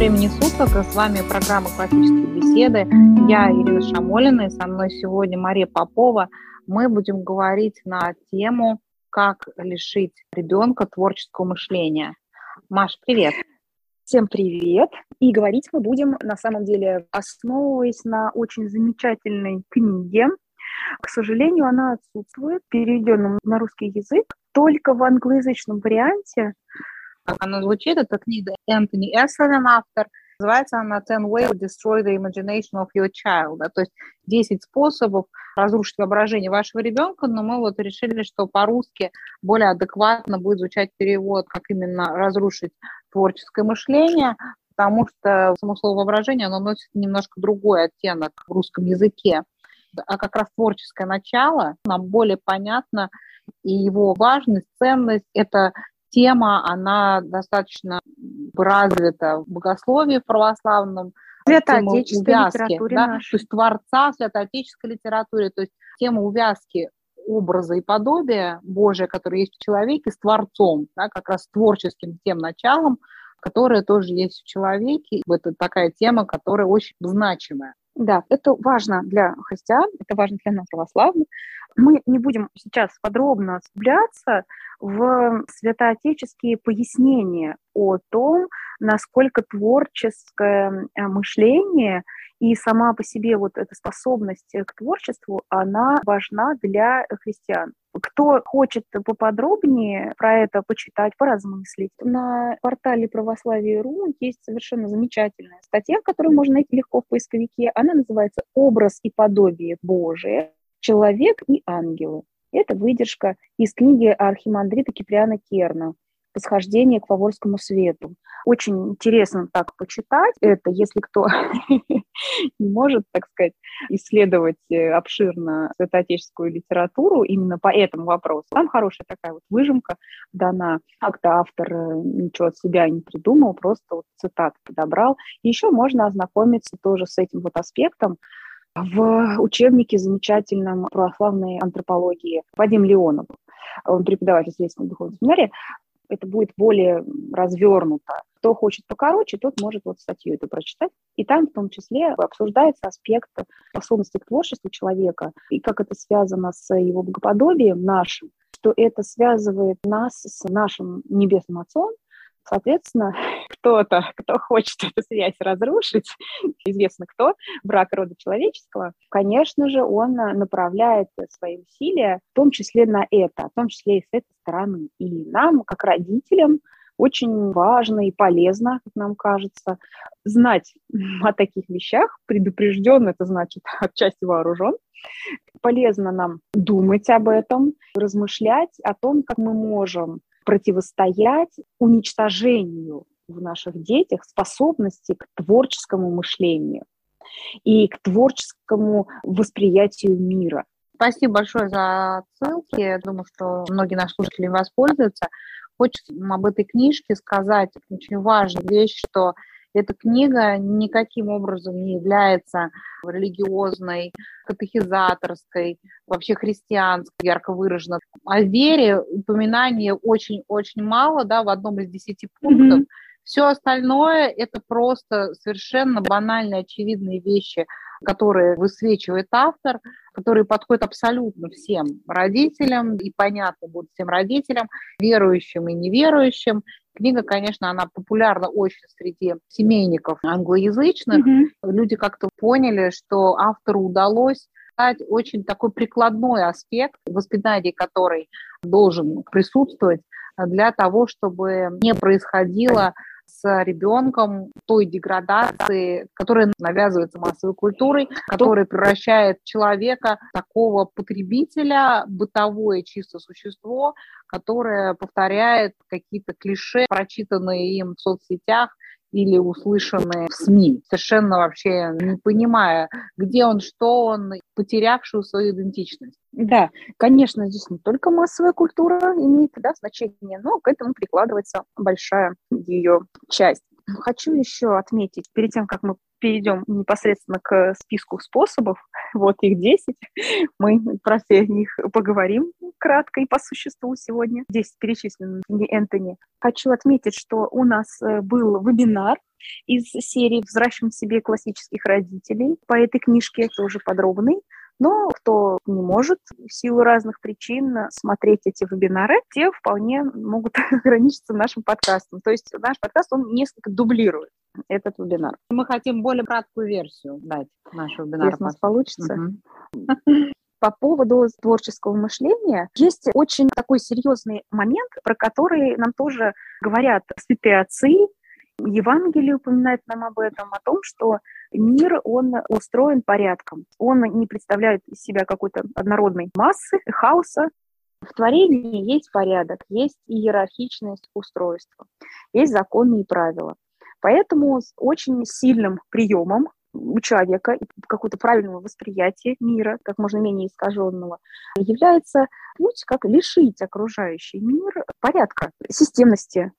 времени суток. С вами программа «Классические беседы». Я Ирина Шамолина, и со мной сегодня Мария Попова. Мы будем говорить на тему «Как лишить ребенка творческого мышления». Маш, привет! Всем привет! И говорить мы будем, на самом деле, основываясь на очень замечательной книге. К сожалению, она отсутствует, переведенном на русский язык, только в англоязычном варианте она звучит, это книга Энтони Эсселен, автор. Называется она «Ten Ways to Destroy the Imagination of Your Child». То есть 10 способов разрушить воображение вашего ребенка, но мы вот решили, что по-русски более адекватно будет звучать перевод, как именно разрушить творческое мышление, потому что само слово воображение, оно носит немножко другой оттенок в русском языке. А как раз творческое начало нам более понятно, и его важность, ценность – это тема, она достаточно развита в богословии в православном, святоотеческой литературе да, то есть творца в святоотеческой литературе, то есть тема увязки образа и подобия Божия, который есть в человеке, с Творцом, да, как раз с творческим тем началом, которое тоже есть в человеке. Это такая тема, которая очень значимая. Да, это важно для христиан, это важно для нас, православных. Мы не будем сейчас подробно вглубляться в святоотеческие пояснения о том, насколько творческое э, мышление и сама по себе вот эта способность к творчеству, она важна для христиан. Кто хочет поподробнее про это почитать, поразмыслить, на портале православие.ру есть совершенно замечательная статья, которую можно найти легко в поисковике. Она называется «Образ и подобие Божие. Человек и ангелы». Это выдержка из книги архимандрита Киприана Керна восхождение к Фаворскому свету. Очень интересно так почитать это, если кто не может, так сказать, исследовать э, обширно святоотеческую литературу именно по этому вопросу. Там хорошая такая вот выжимка дана. Как-то автор э, ничего от себя не придумал, просто вот цитат подобрал. Еще можно ознакомиться тоже с этим вот аспектом в учебнике замечательном православной антропологии Вадим Леонов. Он преподаватель следственного духовного семинария это будет более развернуто. Кто хочет покороче, тот может вот статью эту прочитать. И там в том числе обсуждается аспект способности к творчеству человека и как это связано с его богоподобием нашим, что это связывает нас с нашим небесным Отцом, Соответственно, кто-то, кто хочет эту связь разрушить, известно кто, брак рода человеческого, конечно же, он направляет свои усилия в том числе на это, в том числе и с этой стороны. И нам, как родителям, очень важно и полезно, как нам кажется, знать о таких вещах. Предупрежден, это значит отчасти вооружен. Полезно нам думать об этом, размышлять о том, как мы можем противостоять уничтожению в наших детях способности к творческому мышлению и к творческому восприятию мира. Спасибо большое за ссылки. Я думаю, что многие наши слушатели воспользуются. Хочется об этой книжке сказать очень важную вещь, что эта книга никаким образом не является религиозной, катехизаторской, вообще христианской, ярко выраженной. О вере упоминания очень-очень мало, да, в одном из десяти пунктов. Mm-hmm. Все остальное – это просто совершенно банальные, очевидные вещи, которые высвечивает автор, которые подходят абсолютно всем родителям и понятно будут всем родителям, верующим и неверующим. Книга, конечно, она популярна очень среди семейников англоязычных. Mm-hmm. Люди как-то поняли, что автору удалось дать очень такой прикладной аспект, воспитания который должен присутствовать для того, чтобы не происходило с ребенком той деградации, которая навязывается массовой культурой, которая превращает человека такого потребителя, бытовое чисто существо, которое повторяет какие-то клише, прочитанные им в соцсетях, или услышанные в СМИ, совершенно вообще не понимая, где он, что он, потерявшую свою идентичность. Да, конечно, здесь не только массовая культура имеет да, значение, но к этому прикладывается большая ее часть. Хочу еще отметить, перед тем, как мы перейдем непосредственно к списку способов, вот их 10, мы про все них поговорим кратко и по существу сегодня. 10 перечислены в книге Энтони. Хочу отметить, что у нас э, был вебинар из серии «Взращиваем себе классических родителей». По этой книжке тоже подробный. Но кто не может в силу разных причин смотреть эти вебинары, те вполне могут ограничиться нашим подкастом. То есть наш подкаст, он несколько дублирует этот вебинар. Мы хотим более краткую версию дать нашего вебинара. Если у нас получится. По поводу творческого мышления есть очень такой серьезный момент, про который нам тоже говорят святые отцы, Евангелие упоминает нам об этом, о том, что мир, он устроен порядком. Он не представляет из себя какой-то однородной массы, хаоса. В творении есть порядок, есть иерархичность устройства, есть законы и правила. Поэтому очень сильным приемом у человека какое-то правильного восприятия мира, как можно менее искаженного, является путь, как лишить окружающий мир порядка, системности,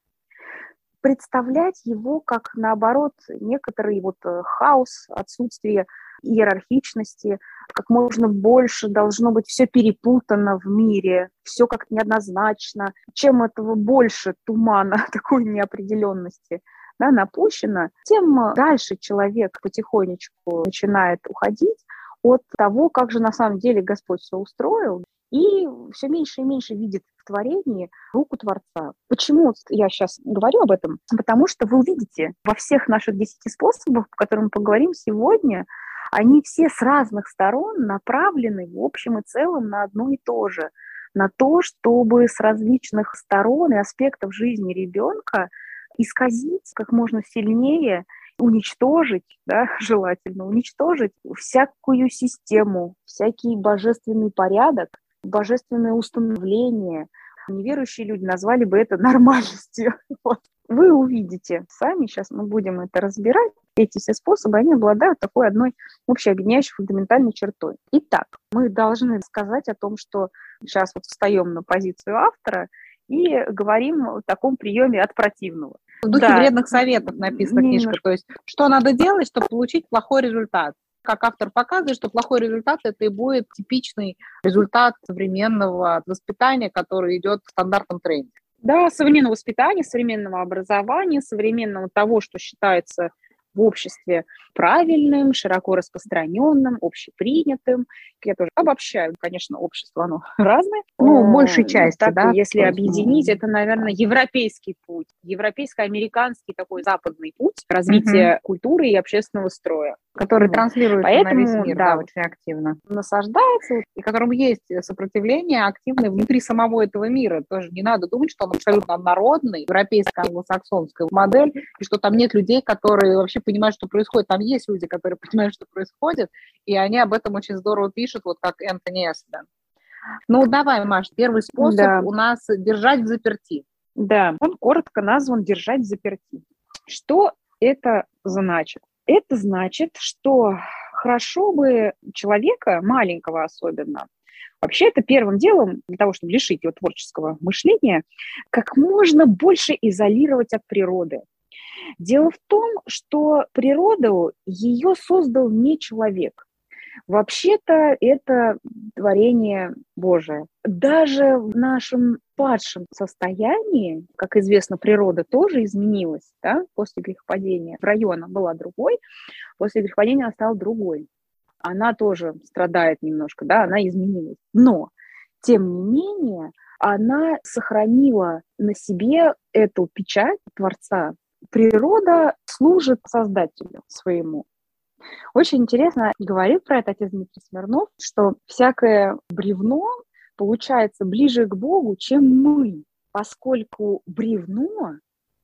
представлять его как, наоборот, некоторый вот э, хаос, отсутствие иерархичности, как можно больше должно быть все перепутано в мире, все как-то неоднозначно. Чем этого больше тумана, такой неопределенности – да, напущено, тем дальше человек потихонечку начинает уходить от того, как же на самом деле Господь все устроил, и все меньше и меньше видит в творении руку Творца. Почему я сейчас говорю об этом? Потому что вы увидите во всех наших десяти способах, о которых мы поговорим сегодня, они все с разных сторон направлены в общем и целом на одно и то же, на то, чтобы с различных сторон и аспектов жизни ребенка исказить как можно сильнее, уничтожить, да, желательно уничтожить всякую систему, всякий божественный порядок, божественное установление. Неверующие люди назвали бы это нормальностью. Вот. Вы увидите сами, сейчас мы будем это разбирать, эти все способы, они обладают такой одной общей объединяющей фундаментальной чертой. Итак, мы должны сказать о том, что сейчас вот встаем на позицию автора и говорим о таком приеме от противного. В духе да. вредных советов написана Немножко. книжка. То есть, что надо делать, чтобы получить плохой результат. Как автор показывает, что плохой результат – это и будет типичный результат современного воспитания, который идет в стандартном тренде. Да, современного воспитания, современного образования, современного того, что считается в обществе правильным, широко распространенным, общепринятым. Я тоже обобщаю, конечно, общество, оно разное. Ну, э, большей части, так, да? Если объединить, это, наверное, европейский путь, европейско-американский такой западный путь развития угу. культуры и общественного строя. Который вот. транслируется Поэтому, на весь мир, да, да, очень активно. Насаждается. И которому есть сопротивление активное внутри самого этого мира. Тоже не надо думать, что он абсолютно народный, европейская англосаксонская модель, и что там нет людей, которые вообще понимают, что происходит. Там есть люди, которые понимают, что происходит, и они об этом очень здорово пишут, вот как Энтони Эсден. Ну, давай, Маш, первый способ да. у нас держать в заперти. Да, он коротко назван «держать в заперти». Что это значит? Это значит, что хорошо бы человека, маленького особенно, Вообще это первым делом для того, чтобы лишить его творческого мышления, как можно больше изолировать от природы. Дело в том, что природу ее создал не человек. Вообще-то это творение Божие. Даже в нашем падшем состоянии, как известно, природа тоже изменилась да, после грехопадения. В районе была другой, после грехопадения она стала другой. Она тоже страдает немножко, да, она изменилась. Но, тем не менее, она сохранила на себе эту печать Творца, природа служит создателю своему. Очень интересно говорит про это отец Дмитрий Смирнов, что всякое бревно получается ближе к Богу, чем мы, поскольку бревно,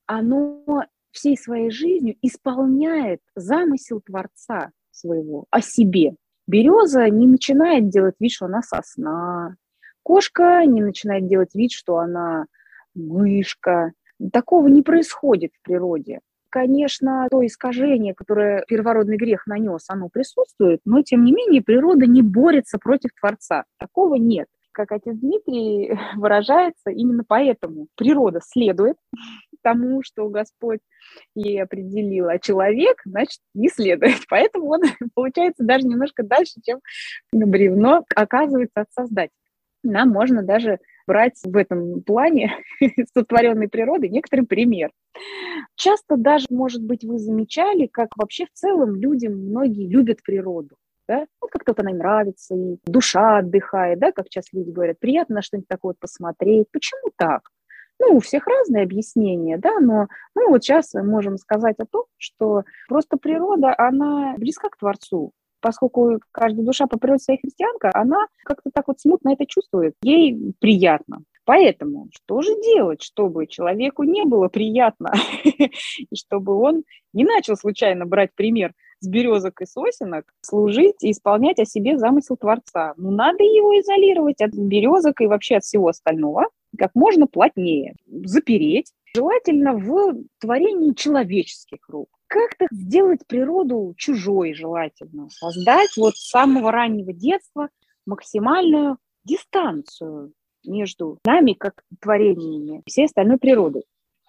оно всей своей жизнью исполняет замысел Творца своего о себе. Береза не начинает делать вид, что она сосна. Кошка не начинает делать вид, что она мышка. Такого не происходит в природе. Конечно, то искажение, которое первородный грех нанес, оно присутствует, но тем не менее природа не борется против Творца. Такого нет. Как отец Дмитрий выражается, именно поэтому природа следует тому, что Господь ей определил, а человек, значит, не следует. Поэтому он получается даже немножко дальше, чем бревно оказывается от Создателя. Нам можно даже брать в этом плане сотворенной природы некоторый пример. Часто даже, может быть, вы замечали, как вообще в целом людям многие любят природу. Да? Вот как-то вот она им нравится, и душа отдыхает, да, как часто люди говорят, приятно на что-нибудь такое посмотреть. Почему так? Ну, у всех разные объяснения, да, но мы вот сейчас можем сказать о том, что просто природа, она близка к Творцу, поскольку каждая душа по природе своей христианка, она как-то так вот смутно это чувствует, ей приятно. Поэтому что же делать, чтобы человеку не было приятно, и чтобы он не начал случайно брать пример с березок и сосенок, служить и исполнять о себе замысел Творца? Ну, надо его изолировать от березок и вообще от всего остального как можно плотнее, запереть, желательно в творении человеческих рук как-то сделать природу чужой желательно, создать вот с самого раннего детства максимальную дистанцию между нами, как творениями, всей остальной природой.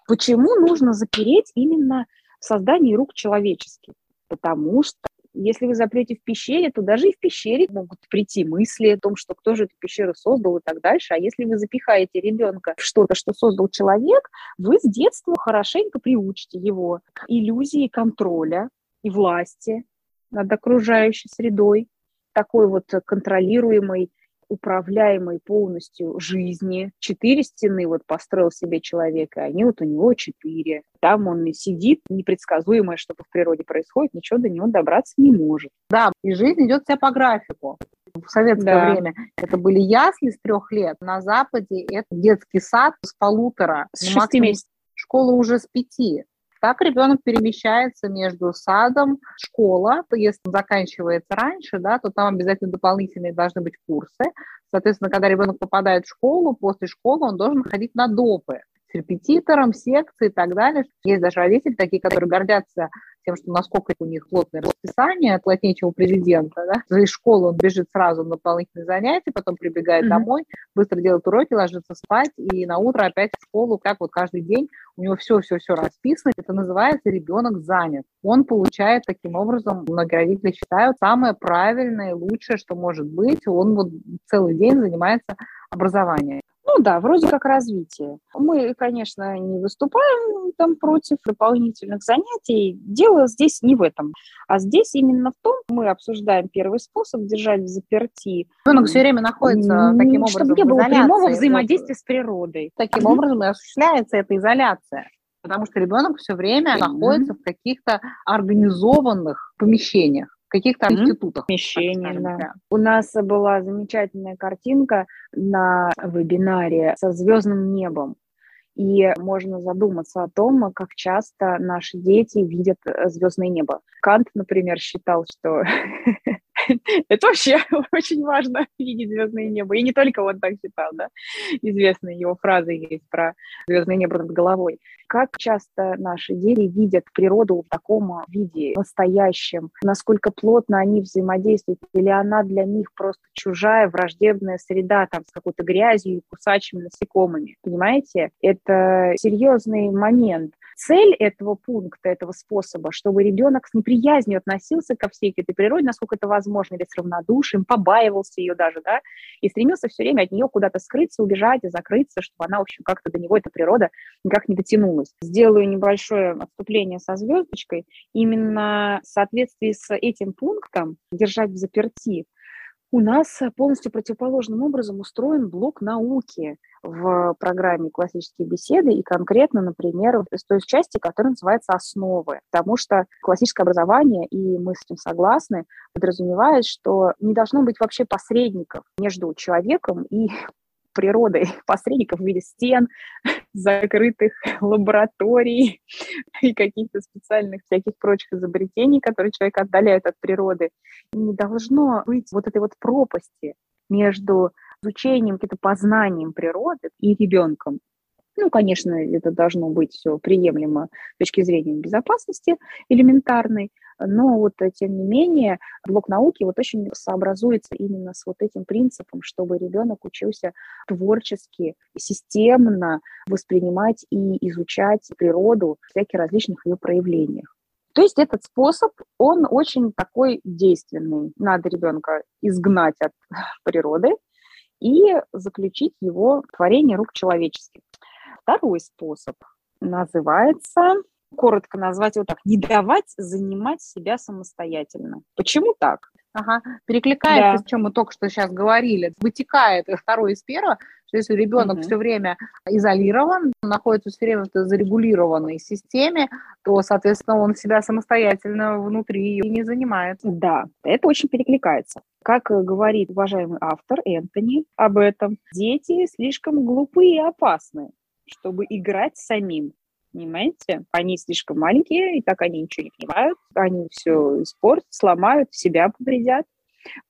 Почему нужно запереть именно в создании рук человеческих? Потому что если вы запрете в пещере, то даже и в пещере могут прийти мысли о том, что кто же эту пещеру создал и так дальше. А если вы запихаете ребенка в что-то, что создал человек, вы с детства хорошенько приучите его к иллюзии контроля и власти над окружающей средой, такой вот контролируемой управляемой полностью жизни. Четыре стены вот построил себе человек, и они вот у него четыре. Там он и сидит, непредсказуемое что-то в природе происходит, ничего до него добраться не может. Да, и жизнь идет вся по графику. В советское да. время это были ясли с трех лет, на Западе это детский сад с полутора. С шести месяцев. Школа уже с пяти. Так ребенок перемещается между садом, школа, если он заканчивается раньше, да, то там обязательно дополнительные должны быть курсы. Соответственно, когда ребенок попадает в школу, после школы он должен ходить на допы с репетитором, секции и так далее. Есть даже родители такие, которые гордятся тем, что насколько у них плотное расписание от латничего президента, да, из школы он бежит сразу на дополнительные занятия, потом прибегает mm-hmm. домой, быстро делает уроки, ложится спать, и на утро опять в школу, как вот каждый день, у него все-все-все расписано, это называется ребенок занят. Он получает таким образом, многие родители считают, самое правильное и лучшее, что может быть, он вот целый день занимается образованием. Ну да, вроде как развитие. Мы, конечно, не выступаем там против дополнительных занятий. Дело здесь не в этом. А здесь именно в том, мы обсуждаем первый способ держать в заперти. Ребенок все время находится таким образом Чтобы не было прямого взаимодействия с природой. Таким mm-hmm. образом и осуществляется эта изоляция. Потому что ребенок все время mm-hmm. находится в каких-то организованных помещениях каких-то mm-hmm. институтах. Помещение, да. У нас была замечательная картинка на вебинаре со звездным небом. И можно задуматься о том, как часто наши дети видят э, звездное небо. Кант, например, считал, что Это вообще очень важно, видеть звездное небо. И не только он так считал, да. Известная его фраза есть про звездное небо над головой. Как часто наши дети видят природу в таком виде, настоящем, насколько плотно они взаимодействуют, или она для них просто чужая, враждебная среда, там, с какой-то грязью и кусачими насекомыми. Понимаете? Это серьезный момент цель этого пункта, этого способа, чтобы ребенок с неприязнью относился ко всей этой природе, насколько это возможно, или с равнодушием, побаивался ее даже, да, и стремился все время от нее куда-то скрыться, убежать и закрыться, чтобы она, в общем, как-то до него, эта природа, никак не дотянулась. Сделаю небольшое отступление со звездочкой. Именно в соответствии с этим пунктом держать в заперти у нас полностью противоположным образом устроен блок науки в программе «Классические беседы» и конкретно, например, с той части, которая называется «Основы», потому что классическое образование, и мы с этим согласны, подразумевает, что не должно быть вообще посредников между человеком и природой, посредников в виде стен, закрытых лабораторий и каких-то специальных всяких прочих изобретений, которые человека отдаляют от природы. Не должно быть вот этой вот пропасти между изучением, каким-то познанием природы и ребенком. Ну, конечно, это должно быть все приемлемо с точки зрения безопасности элементарной, но вот э, тем не менее блок науки вот очень сообразуется именно с вот этим принципом, чтобы ребенок учился творчески, системно воспринимать и изучать природу в всяких различных ее проявлениях. То есть этот способ, он очень такой действенный. Надо ребенка изгнать от природы, и заключить его творение рук человеческих. Второй способ называется, коротко назвать его так, не давать занимать себя самостоятельно. Почему так? Ага, перекликается да. с чем мы только что сейчас говорили. Вытекает второй из первого, что если ребенок угу. все время изолирован, находится все время в зарегулированной системе, то, соответственно, он себя самостоятельно внутри и не занимает. Да, это очень перекликается. Как говорит уважаемый автор Энтони об этом, дети слишком глупые и опасны, чтобы играть самим. Понимаете? Они слишком маленькие, и так они ничего не понимают. Они все испортят, сломают, себя повредят.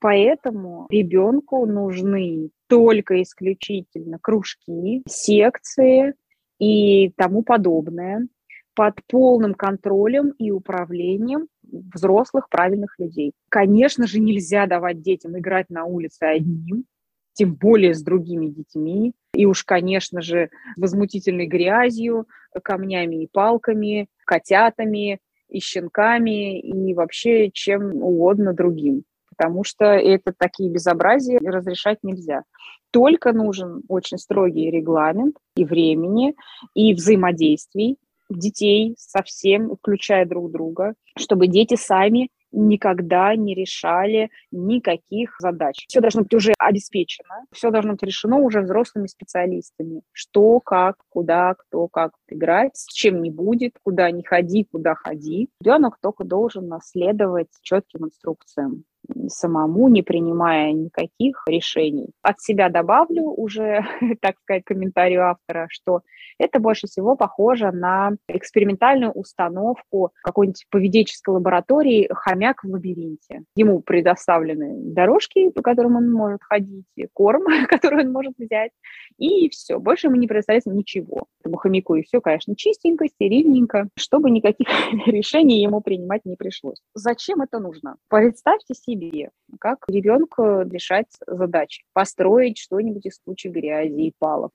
Поэтому ребенку нужны только исключительно кружки, секции и тому подобное под полным контролем и управлением взрослых правильных людей. Конечно же, нельзя давать детям играть на улице одним, тем более с другими детьми. И уж, конечно же, возмутительной грязью, камнями и палками, котятами и щенками, и вообще чем угодно другим. Потому что это такие безобразия разрешать нельзя. Только нужен очень строгий регламент и времени, и взаимодействий детей со всем, включая друг друга, чтобы дети сами никогда не решали никаких задач. Все должно быть уже обеспечено, все должно быть решено уже взрослыми специалистами. Что, как, куда, кто, как играть, с чем не будет, куда не ходи, куда ходи. Ребенок только должен наследовать четким инструкциям самому, не принимая никаких решений. От себя добавлю уже, так сказать, комментарию автора, что это больше всего похоже на экспериментальную установку какой-нибудь поведенческой лаборатории «Хомяк в лабиринте». Ему предоставлены дорожки, по которым он может ходить, корм, который он может взять, и все. Больше ему не предоставляется ничего. Этому хомяку и все, конечно, чистенько, стерильненько, чтобы никаких решений ему принимать не пришлось. Зачем это нужно? Представьте себе, себе, как ребенку решать задачи, построить что-нибудь из кучи грязи и палок,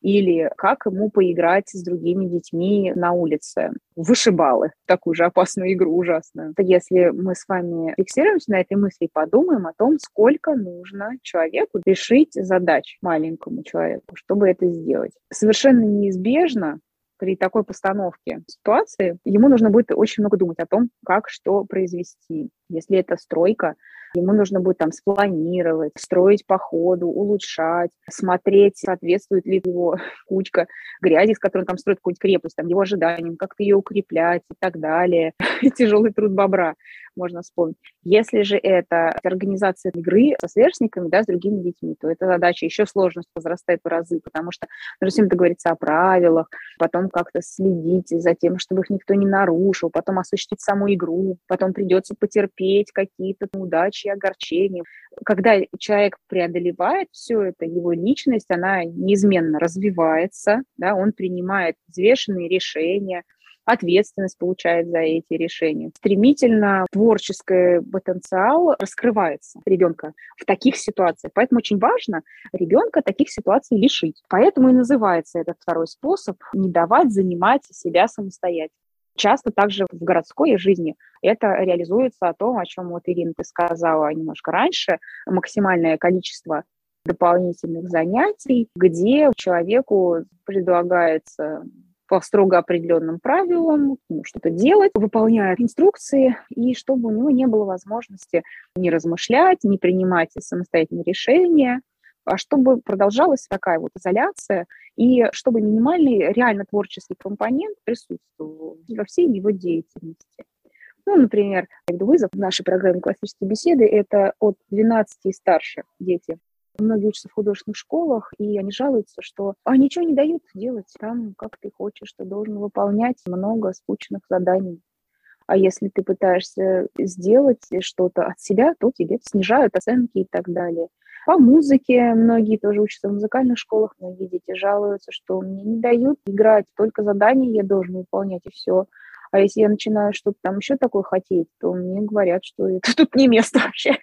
или как ему поиграть с другими детьми на улице. Вышибалы, такую же опасную игру ужасную. Если мы с вами фиксируемся на этой мысли и подумаем о том, сколько нужно человеку решить задач маленькому человеку, чтобы это сделать. Совершенно неизбежно при такой постановке ситуации ему нужно будет очень много думать о том, как что произвести. Если это стройка, ему нужно будет там спланировать, строить по ходу, улучшать, смотреть, соответствует ли его кучка грязи, с которой он там строит какую-нибудь крепость, там, его ожиданиям, как-то ее укреплять и так далее. Тяжелый труд бобра можно вспомнить. Если же это организация игры со сверстниками, да, с другими детьми, то эта задача еще сложность возрастает в разы, потому что нужно всем договориться о правилах, потом как-то следить за тем, чтобы их никто не нарушил, потом осуществить саму игру, потом придется потерпеть какие-то неудачи и огорчения. Когда человек преодолевает все это, его личность, она неизменно развивается, да, он принимает взвешенные решения, ответственность получает за эти решения. Стремительно творческий потенциал раскрывается ребенка в таких ситуациях. Поэтому очень важно ребенка таких ситуаций лишить. Поэтому и называется этот второй способ не давать занимать себя самостоятельно. Часто также в городской жизни это реализуется о том, о чем вот Ирина ты сказала немножко раньше, максимальное количество дополнительных занятий, где человеку предлагается по строго определенным правилам, ну, что-то делать, выполняет инструкции, и чтобы у него не было возможности не размышлять, не принимать самостоятельные решения, чтобы продолжалась такая вот изоляция, и чтобы минимальный реально творческий компонент присутствовал во всей его деятельности. Ну, например, вызов в нашей программе классические беседы – это от 12 и старше дети. Многие учатся в художественных школах, и они жалуются, что а ничего не дают делать там, как ты хочешь, ты должен выполнять много скучных заданий. А если ты пытаешься сделать что-то от себя, то тебе снижают оценки и так далее. По музыке многие тоже учатся в музыкальных школах, многие дети жалуются, что мне не дают играть, только задания я должен выполнять и все. А если я начинаю что-то там еще такое хотеть, то мне говорят, что это тут не место вообще.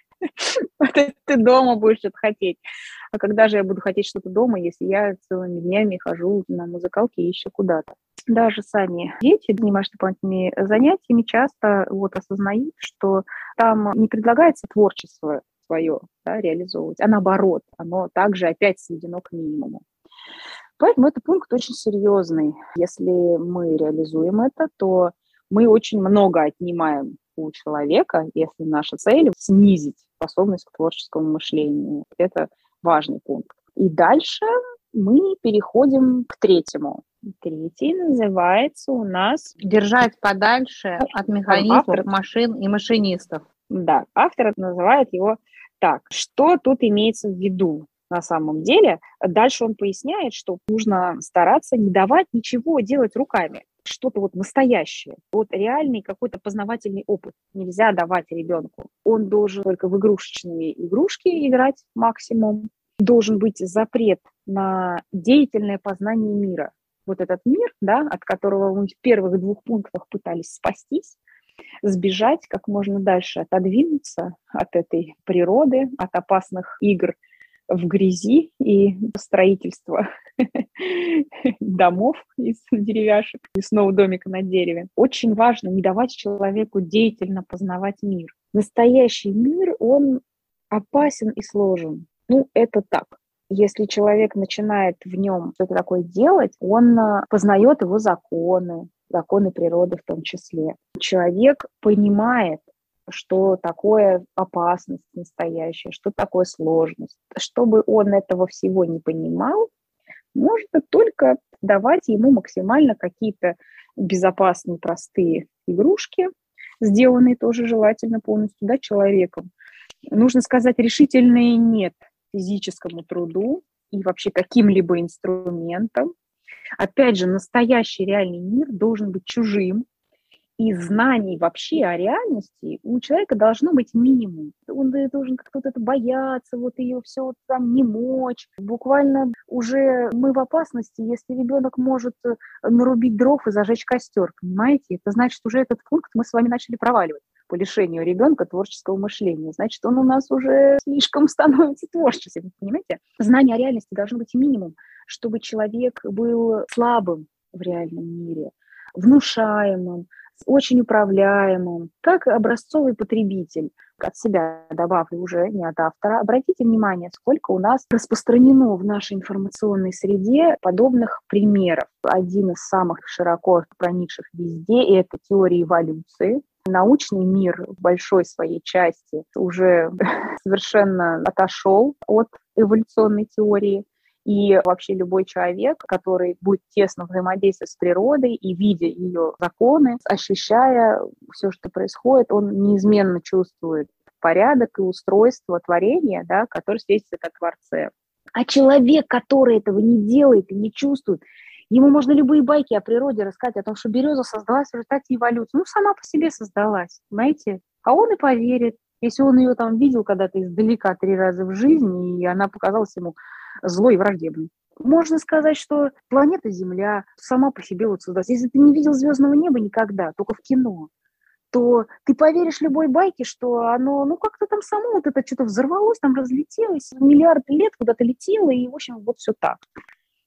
Ты дома будешь что-то хотеть. А когда же я буду хотеть что-то дома, если я целыми днями хожу на музыкалке и еще куда-то? Даже сами дети, занимаясь дополнительными занятиями, часто вот осознают, что там не предлагается творчество свое да, реализовывать, а наоборот, оно также опять сведено к минимуму. Поэтому это пункт очень серьезный. Если мы реализуем это, то мы очень много отнимаем у человека, если наша цель снизить способность к творческому мышлению. Это важный пункт. И дальше мы переходим к третьему. Третий называется у нас «Держать подальше от механизмов, автор... машин и машинистов». Да, автор называет его так. Что тут имеется в виду? на самом деле. Дальше он поясняет, что нужно стараться не давать ничего делать руками что-то вот настоящее, вот реальный какой-то познавательный опыт нельзя давать ребенку. Он должен только в игрушечные игрушки играть максимум. Должен быть запрет на деятельное познание мира. Вот этот мир, да, от которого мы в первых двух пунктах пытались спастись, сбежать как можно дальше, отодвинуться от этой природы, от опасных игр в грязи и строительства домов из деревяшек и снова домика на дереве. Очень важно не давать человеку деятельно познавать мир. Настоящий мир, он опасен и сложен. Ну, это так. Если человек начинает в нем что-то такое делать, он а, познает его законы, законы природы в том числе. Человек понимает, что такое опасность настоящая, что такое сложность. Чтобы он этого всего не понимал, можно только давать ему максимально какие-то безопасные, простые игрушки, сделанные тоже желательно полностью да, человеком. Нужно сказать решительное «нет» физическому труду и вообще каким-либо инструментам. Опять же, настоящий реальный мир должен быть чужим, и знаний вообще о реальности у человека должно быть минимум. Он должен как-то вот это бояться, вот ее все вот там не мочь. Буквально уже мы в опасности, если ребенок может э, нарубить дров и зажечь костер, понимаете? Это значит, уже этот пункт мы с вами начали проваливать по лишению ребенка творческого мышления. Значит, он у нас уже слишком становится творческим, понимаете? Знание о реальности должно быть минимум, чтобы человек был слабым в реальном мире, внушаемым, очень управляемым, как образцовый потребитель. От себя добавлю уже не от автора. Обратите внимание, сколько у нас распространено в нашей информационной среде подобных примеров. Один из самых широко проникших везде – это теория эволюции. Научный мир в большой своей части уже совершенно отошел от эволюционной теории. И вообще любой человек, который будет тесно взаимодействовать с природой и видя ее законы, ощущая все, что происходит, он неизменно чувствует порядок и устройство творения, да, который светится как Творце. А человек, который этого не делает и не чувствует, ему можно любые байки о природе рассказать, о том, что береза создалась в результате эволюции. Ну, сама по себе создалась, понимаете? А он и поверит, если он ее там видел когда-то издалека три раза в жизни, и она показалась ему злой и враждебный. Можно сказать, что планета Земля сама по себе вот создалась. Если ты не видел звездного неба никогда, только в кино, то ты поверишь любой байке, что оно, ну, как-то там само вот это что-то взорвалось, там разлетелось, миллиард лет куда-то летело, и, в общем, вот все так.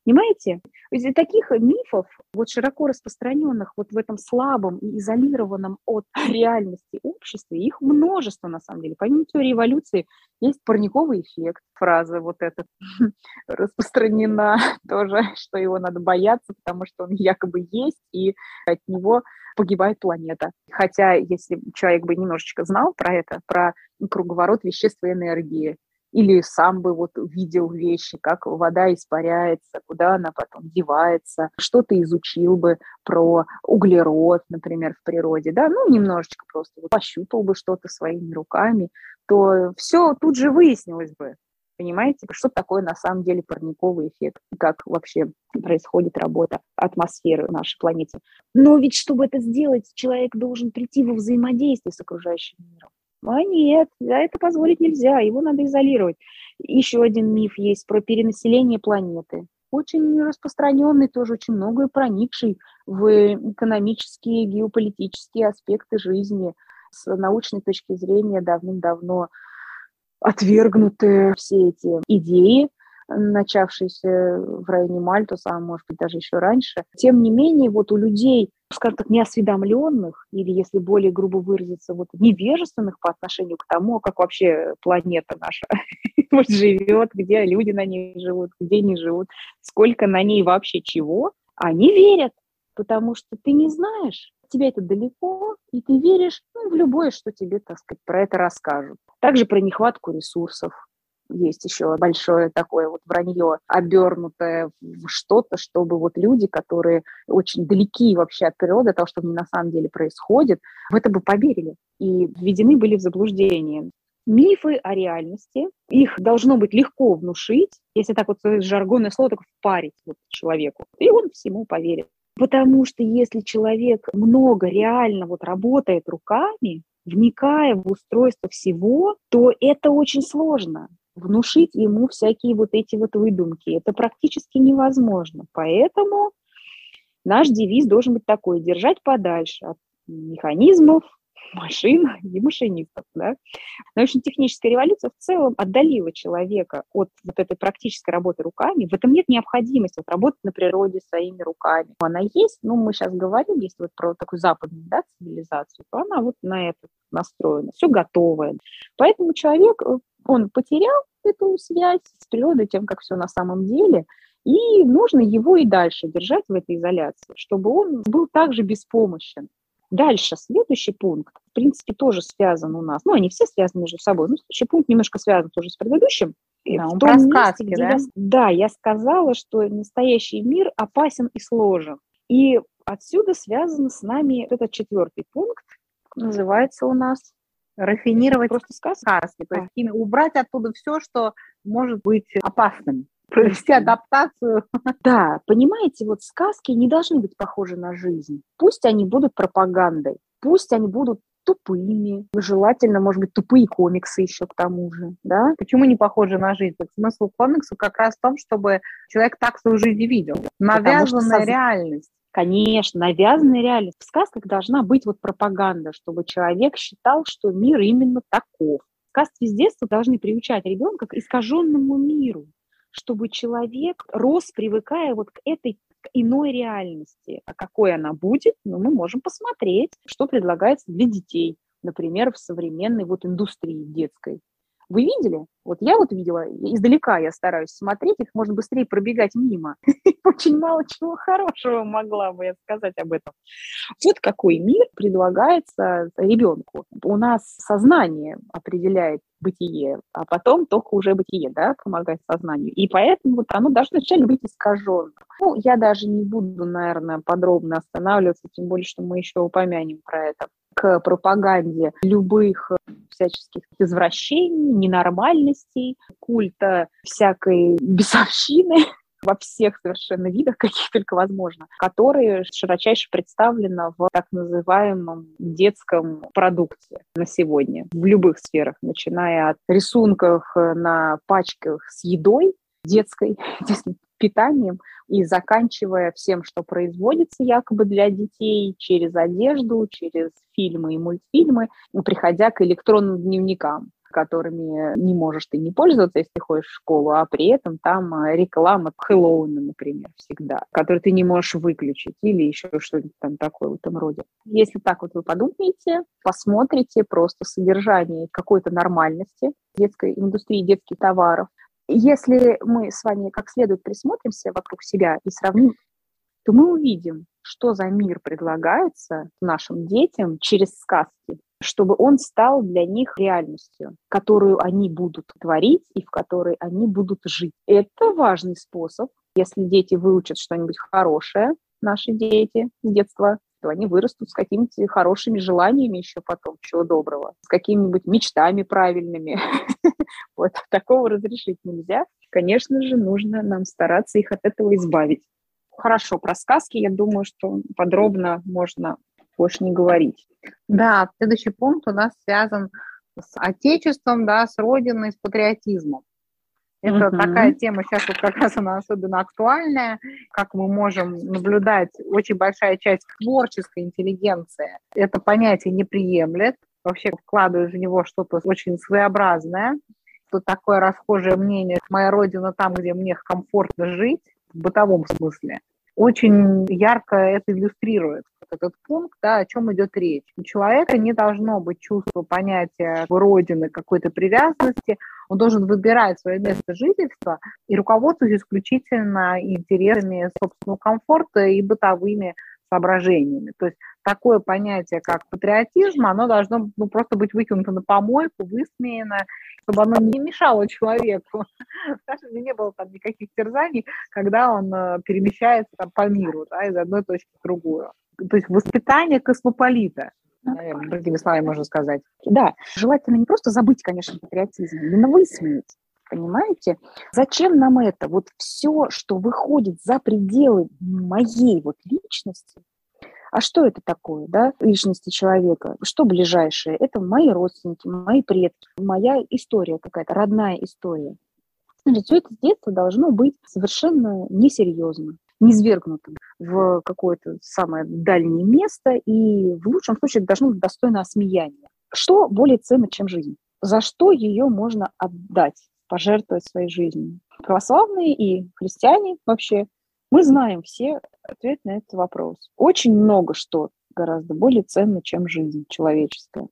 Понимаете? Из таких мифов, вот широко распространенных вот в этом слабом и изолированном от реальности обществе, их множество на самом деле. Помимо теории эволюции есть парниковый эффект, фраза вот эта распространена тоже, что его надо бояться, потому что он якобы есть, и от него погибает планета. Хотя, если человек бы немножечко знал про это, про круговорот веществ и энергии, или сам бы вот видел вещи, как вода испаряется, куда она потом девается, что ты изучил бы про углерод, например, в природе, да, ну, немножечко просто вот пощупал бы что-то своими руками, то все тут же выяснилось бы, понимаете, что такое на самом деле парниковый эффект, как вообще происходит работа атмосферы нашей планете. Но ведь, чтобы это сделать, человек должен прийти во взаимодействие с окружающим миром. А нет, это позволить нельзя, его надо изолировать. Еще один миф есть про перенаселение планеты. Очень распространенный, тоже очень многое проникший в экономические, геополитические аспекты жизни. С научной точки зрения давным-давно отвергнуты все эти идеи начавшийся в районе Мальтуса, а может быть даже еще раньше. Тем не менее, вот у людей, скажем так, неосведомленных, или, если более грубо выразиться, вот невежественных по отношению к тому, как вообще планета наша живет, где люди на ней живут, где не живут, сколько на ней вообще чего, они верят, потому что ты не знаешь, тебе это далеко, и ты веришь ну, в любое, что тебе, так сказать, про это расскажут. Также про нехватку ресурсов. Есть еще большое такое вот вранье, обернутое в что-то, чтобы вот люди, которые очень далеки вообще от природы, от того, что на самом деле происходит, в это бы поверили и введены были в заблуждение. Мифы о реальности, их должно быть легко внушить, если так вот жаргонное слово, так впарить вот человеку, и он всему поверит. Потому что если человек много реально вот работает руками, вникая в устройство всего, то это очень сложно. Внушить ему всякие вот эти вот выдумки. Это практически невозможно. Поэтому наш девиз должен быть такой – держать подальше от механизмов, машин и машинистов. Да? Научно-техническая революция в целом отдалила человека от вот этой практической работы руками. В этом нет необходимости вот, работать на природе своими руками. Она есть, ну, мы сейчас говорим, если вот про такую западную да, цивилизацию, то она вот на это настроена, все готовое. Поэтому человек, э, он потерял эту связь с природой, тем, как все на самом деле, и нужно его и дальше держать в этой изоляции, чтобы он был также беспомощен. Дальше, следующий пункт, в принципе, тоже связан у нас. Ну, они все связаны между собой. Но следующий пункт немножко связан тоже с предыдущим. Да, том месте, сказки, да? Я, да, я сказала, что настоящий мир опасен и сложен. И отсюда связан с нами этот четвертый пункт, называется у нас рафинировать просто сказки. сказки то есть а. убрать оттуда все, что может быть опасным провести адаптацию. Да, понимаете, вот сказки не должны быть похожи на жизнь. Пусть они будут пропагандой, пусть они будут тупыми, желательно, может быть, тупые комиксы еще к тому же, да? Почему не похожи на жизнь? Так смысл комикса как раз в том, чтобы человек так свою жизнь видел. Навязанная соз... реальность. Конечно, навязанная реальность. В сказках должна быть вот пропаганда, чтобы человек считал, что мир именно таков. Сказки с детства должны приучать ребенка к искаженному миру чтобы человек рос, привыкая вот к этой к иной реальности. А какой она будет, ну, мы можем посмотреть, что предлагается для детей, например, в современной вот индустрии детской. Вы видели? Вот я вот видела, издалека я стараюсь смотреть, их можно быстрее пробегать мимо. Очень мало чего хорошего могла бы я сказать об этом. Вот какой мир предлагается ребенку. У нас сознание определяет бытие, а потом только уже бытие, да, помогает сознанию. И поэтому вот оно должно вначале быть искаженным. Ну, я даже не буду, наверное, подробно останавливаться, тем более, что мы еще упомянем про это к пропаганде любых всяческих извращений, ненормальностей, культа всякой бесовщины, во всех совершенно видах, каких только возможно, которые широчайше представлены в так называемом детском продукте на сегодня, в любых сферах, начиная от рисунков на пачках с едой, детской, питанием и заканчивая всем, что производится якобы для детей через одежду, через фильмы и мультфильмы, приходя к электронным дневникам которыми не можешь ты не пользоваться, если ты ходишь в школу, а при этом там э, реклама Хэллоуина, например, всегда, которую ты не можешь выключить или еще что-нибудь там такое в этом роде. Если так вот вы подумаете, посмотрите просто содержание какой-то нормальности детской индустрии детских товаров, если мы с вами как следует присмотримся вокруг себя и сравним, то мы увидим, что за мир предлагается нашим детям через сказки, чтобы он стал для них реальностью, которую они будут творить и в которой они будут жить. Это важный способ. Если дети выучат что-нибудь хорошее, наши дети с детства, то они вырастут с какими-то хорошими желаниями еще потом, чего доброго, с какими-нибудь мечтами правильными. Вот такого разрешить нельзя. Конечно же, нужно нам стараться их от этого избавить. Хорошо, про сказки, я думаю, что подробно можно больше не говорить. Да, следующий пункт у нас связан с отечеством, да, с родиной, с патриотизмом. Это uh-huh. такая тема сейчас вот как раз она особенно актуальная, как мы можем наблюдать, очень большая часть творческой интеллигенции это понятие не приемлет, вообще вкладывает в него что-то очень своеобразное, Тут такое расхожее мнение, моя родина там, где мне комфортно жить, в бытовом смысле. Очень ярко это иллюстрирует этот пункт, да, о чем идет речь. У человека не должно быть чувства, понятия родины, какой-то привязанности. Он должен выбирать свое место жительства и руководствоваться исключительно интересами собственного комфорта и бытовыми соображениями. То есть такое понятие, как патриотизм, оно должно ну, просто быть выкинуто на помойку, высмеяно, чтобы оно не мешало человеку. Даже не было там никаких терзаний, когда он э, перемещается там по миру, да, из одной точки в другую. То есть воспитание космополита, наверное, другими словами можно сказать. Да, желательно не просто забыть, конечно, патриотизм, но высмеять. Понимаете? Зачем нам это? Вот все, что выходит за пределы моей вот личности, а что это такое, да, личности человека? Что ближайшее? Это мои родственники, мои предки, моя история какая-то, родная история. Значит, все это с детства должно быть совершенно несерьезно, не свергнуто в какое-то самое дальнее место, и в лучшем случае должно быть достойно осмеяния. Что более ценно, чем жизнь? За что ее можно отдать, пожертвовать своей жизнью? Православные и христиане вообще мы знаем все ответ на этот вопрос. Очень много что гораздо более ценно, чем жизнь человеческая.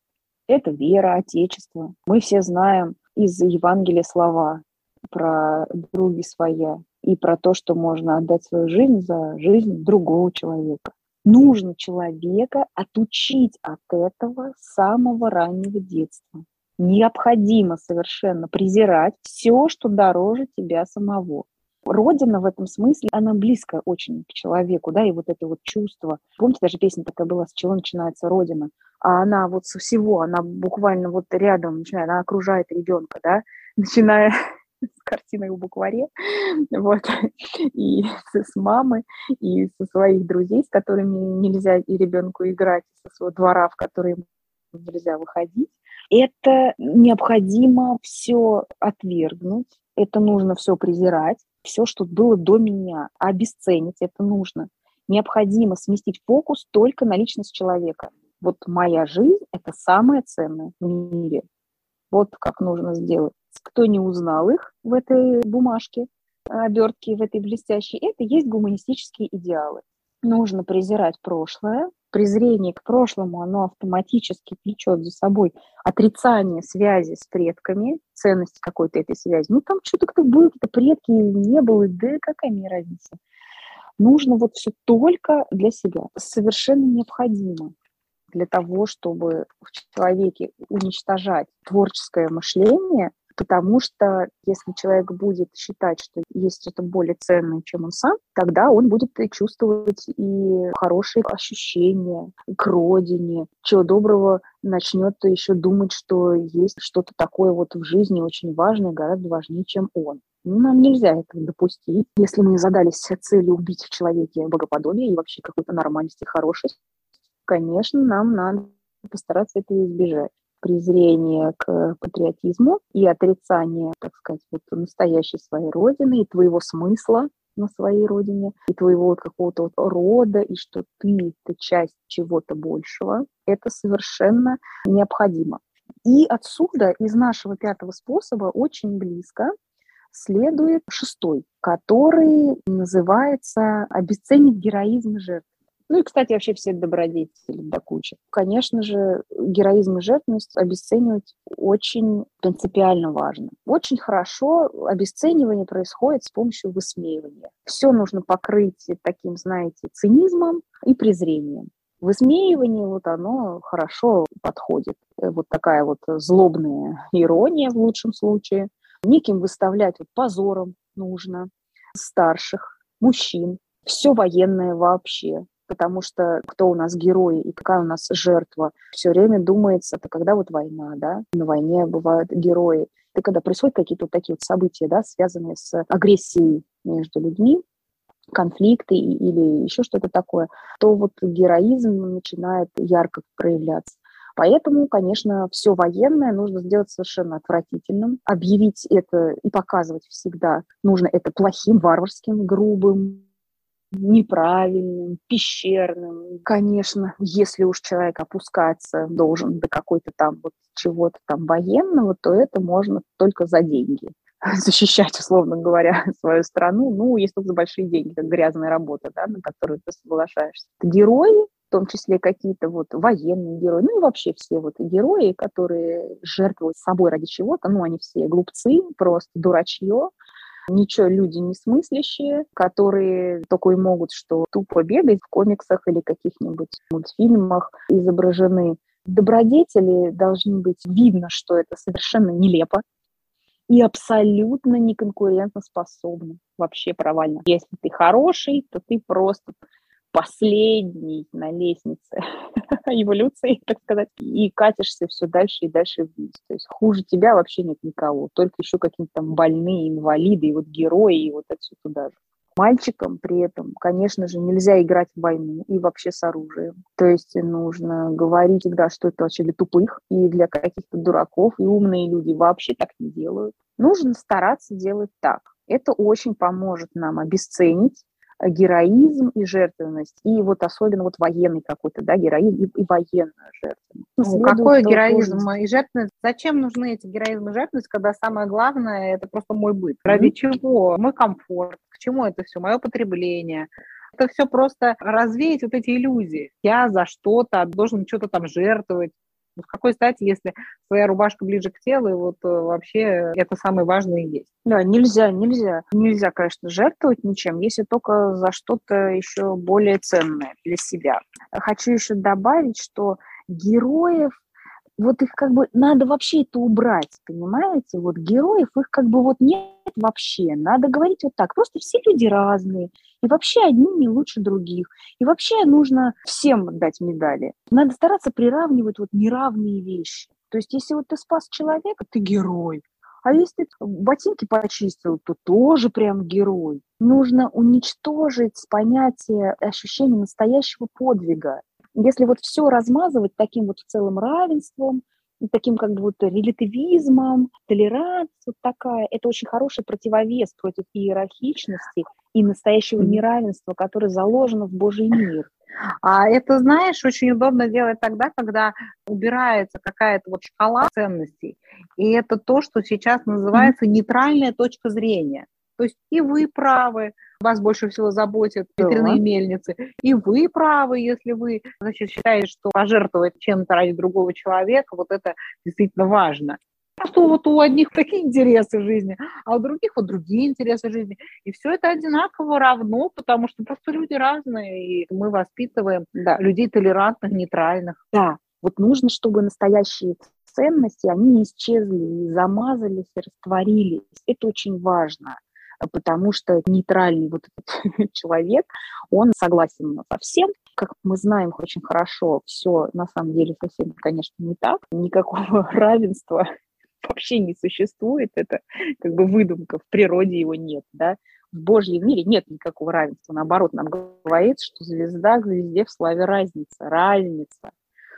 Это вера, отечество. Мы все знаем из Евангелия слова про други своя и про то, что можно отдать свою жизнь за жизнь другого человека. Нужно человека отучить от этого с самого раннего детства. Необходимо совершенно презирать все, что дороже тебя самого. Родина в этом смысле, она близко очень к человеку, да, и вот это вот чувство. Помните, даже песня такая была, с чего начинается Родина? А она вот со всего, она буквально вот рядом начинает, она окружает ребенка, да, начиная картиной в букваре, вот, и с мамы, и со своих друзей, с которыми нельзя и ребенку играть, со своего двора, в который нельзя выходить. Это необходимо все отвергнуть, это нужно все презирать, все, что было до меня, обесценить это нужно. Необходимо сместить фокус только на личность человека. Вот моя жизнь – это самое ценное в мире. Вот как нужно сделать. Кто не узнал их в этой бумажке, обертке, в этой блестящей, это есть гуманистические идеалы. Нужно презирать прошлое, презрение к прошлому, оно автоматически влечет за собой отрицание связи с предками, ценности какой-то этой связи. Ну, там что-то кто был, какие-то предки не было, да какая мне разница. Нужно вот все только для себя. Совершенно необходимо для того, чтобы в человеке уничтожать творческое мышление, потому что если человек будет считать, что есть что-то более ценное, чем он сам, тогда он будет чувствовать и хорошие ощущения к родине. Чего доброго начнет еще думать, что есть что-то такое вот в жизни очень важное, гораздо важнее, чем он. Ну, нам нельзя этого допустить. Если мы задались целью убить в человеке богоподобие и вообще какую-то нормальность и хорошесть, конечно, нам надо постараться этого избежать презрение к патриотизму и отрицание, так сказать, вот настоящей своей родины и твоего смысла на своей родине, и твоего вот какого-то вот рода, и что ты — ты часть чего-то большего, это совершенно необходимо. И отсюда, из нашего пятого способа, очень близко следует шестой, который называется «обесценить героизм жертвы». Ну и, кстати, вообще все добродетели до кучи. Конечно же, героизм и жертвенность обесценивать очень принципиально важно. Очень хорошо обесценивание происходит с помощью высмеивания. Все нужно покрыть таким, знаете, цинизмом и презрением. Высмеивание, вот оно хорошо подходит. Э, вот такая вот злобная ирония в лучшем случае. Неким выставлять вот позором нужно старших, мужчин, все военное вообще потому что кто у нас герой и какая у нас жертва. Все время думается, это когда вот война, да, на войне бывают герои. И когда происходят какие-то вот такие вот события, да, связанные с агрессией между людьми, конфликты или еще что-то такое, то вот героизм начинает ярко проявляться. Поэтому, конечно, все военное нужно сделать совершенно отвратительным. Объявить это и показывать всегда нужно это плохим, варварским, грубым, неправильным, пещерным. Конечно, если уж человек опускаться должен до какой-то там вот чего-то там военного, то это можно только за деньги защищать, условно говоря, свою страну, ну, если только за большие деньги, как грязная работа, да, на которую ты соглашаешься. Герои, в том числе какие-то вот военные герои, ну и вообще все вот герои, которые жертвуют собой ради чего-то, ну, они все глупцы, просто дурачье, ничего люди не смыслящие, которые только и могут что тупо бегать в комиксах или каких-нибудь мультфильмах изображены. Добродетели должны быть видно, что это совершенно нелепо и абсолютно неконкурентно способны. Вообще провально. Если ты хороший, то ты просто последний на лестнице эволюции, так сказать, и катишься все дальше и дальше вниз. То есть хуже тебя вообще нет никого, только еще какие-то там больные, инвалиды, и вот герои, и вот отсюда туда же. Мальчикам при этом, конечно же, нельзя играть в войну и вообще с оружием. То есть нужно говорить всегда, что это вообще для тупых и для каких-то дураков, и умные люди вообще так не делают. Нужно стараться делать так. Это очень поможет нам обесценить героизм и жертвенность, и вот особенно вот военный какой-то, да, героизм и, и военная жертвенность. Ну, какой героизм и жертвенность? Зачем нужны эти героизм и жертвенность, когда самое главное – это просто мой быт? Ради mm-hmm. чего? Мой комфорт. К чему это все? Мое потребление. Это все просто развеять вот эти иллюзии. Я за что-то должен что-то там жертвовать. В какой стати, если своя рубашка ближе к телу, и вот э, вообще это самое важное и есть. Да, нельзя, нельзя. Нельзя, конечно, жертвовать ничем, если только за что-то еще более ценное для себя. Хочу еще добавить, что героев вот их как бы надо вообще это убрать, понимаете? Вот героев их как бы вот нет вообще. Надо говорить вот так. Просто все люди разные. И вообще одни не лучше других. И вообще нужно всем дать медали. Надо стараться приравнивать вот неравные вещи. То есть если вот ты спас человека, ты герой. А если ты ботинки почистил, то тоже прям герой. Нужно уничтожить понятие ощущения настоящего подвига. Если вот все размазывать таким вот в целом равенством, таким как бы вот релятивизмом, толерантность вот такая, это очень хороший противовес против иерархичности и настоящего неравенства, которое заложено в Божий мир. А это, знаешь, очень удобно делать тогда, когда убирается какая-то вот шкала ценностей. И это то, что сейчас называется нейтральная точка зрения. То есть и вы правы, вас больше всего заботят ветряные мельницы, и вы правы, если вы значит, считаете, что пожертвовать чем-то ради другого человека, вот это действительно важно. Просто вот у одних такие интересы жизни, а у других вот другие интересы жизни. И все это одинаково равно, потому что просто люди разные, и мы воспитываем да. людей толерантных, нейтральных. Да, вот нужно, чтобы настоящие ценности, они не исчезли, замазались, растворились. Это очень важно потому что нейтральный вот этот человек, он согласен со всем. Как мы знаем очень хорошо, все на самом деле совсем, конечно, не так. Никакого равенства вообще не существует. Это как бы выдумка, в природе его нет, да. В Божьем мире нет никакого равенства. Наоборот, нам говорится, что звезда к звезде в славе разница. Разница.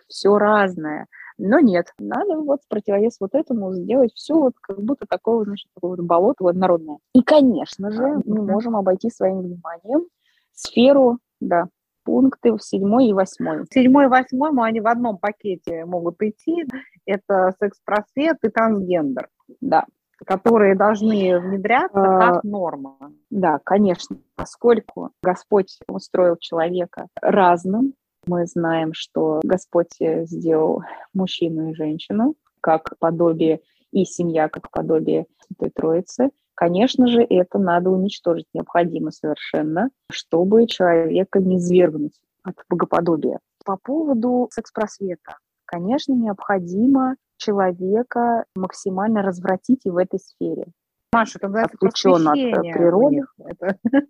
Все разное. Но нет, надо вот противовес вот этому сделать все вот как будто такого, значит, такого вот болото вот народное. И, конечно же, мы можем обойти своим вниманием сферу, да, пункты в седьмой и восьмой. Седьмой и восьмой, они в одном пакете могут идти. Это секс-просвет и трансгендер, да, которые должны внедряться а, как норма. Да, конечно, поскольку Господь устроил человека разным, мы знаем, что Господь сделал мужчину и женщину как подобие, и семья как подобие Святой Троицы. Конечно же, это надо уничтожить необходимо совершенно, чтобы человека не свергнуть от богоподобия. По поводу секс-просвета. Конечно, необходимо человека максимально развратить и в этой сфере. Маша, это называется просвещение. От природы. Это,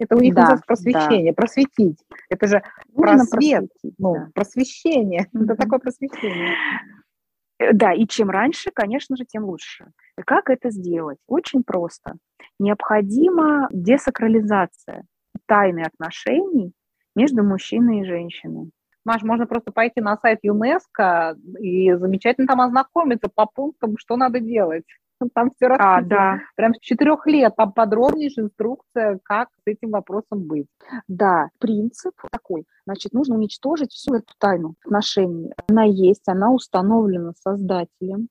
это у них да, называется просвещение, да. просветить. Это же Нужно просвет, ну, да. просвещение. Mm-hmm. Это такое просвещение. Э, да, и чем раньше, конечно же, тем лучше. Как это сделать? Очень просто. Необходима десакрализация тайны отношений между мужчиной и женщиной. Маш, можно просто пойти на сайт ЮНЕСКО и замечательно там ознакомиться по пунктам, что надо делать. Там все расписано. А, да. Прям с четырех лет там подробнейшая инструкция, как с этим вопросом быть. Да, принцип такой. Значит, нужно уничтожить всю эту тайну отношений. Она есть, она установлена создателем,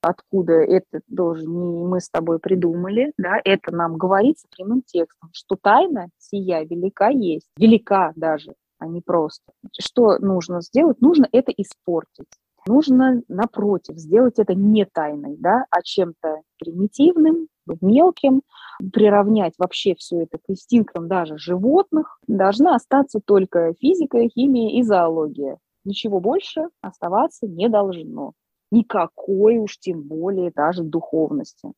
откуда это должен не мы с тобой придумали, да, это нам говорится прямым текстом, что тайна сия велика есть, велика даже, а не просто. Что нужно сделать? Нужно это испортить. Нужно, напротив, сделать это не тайной, да, а чем-то примитивным, мелким, приравнять вообще все это к инстинктам даже животных. Должна остаться только физика, химия и зоология. Ничего больше оставаться не должно никакой уж тем более даже духовности.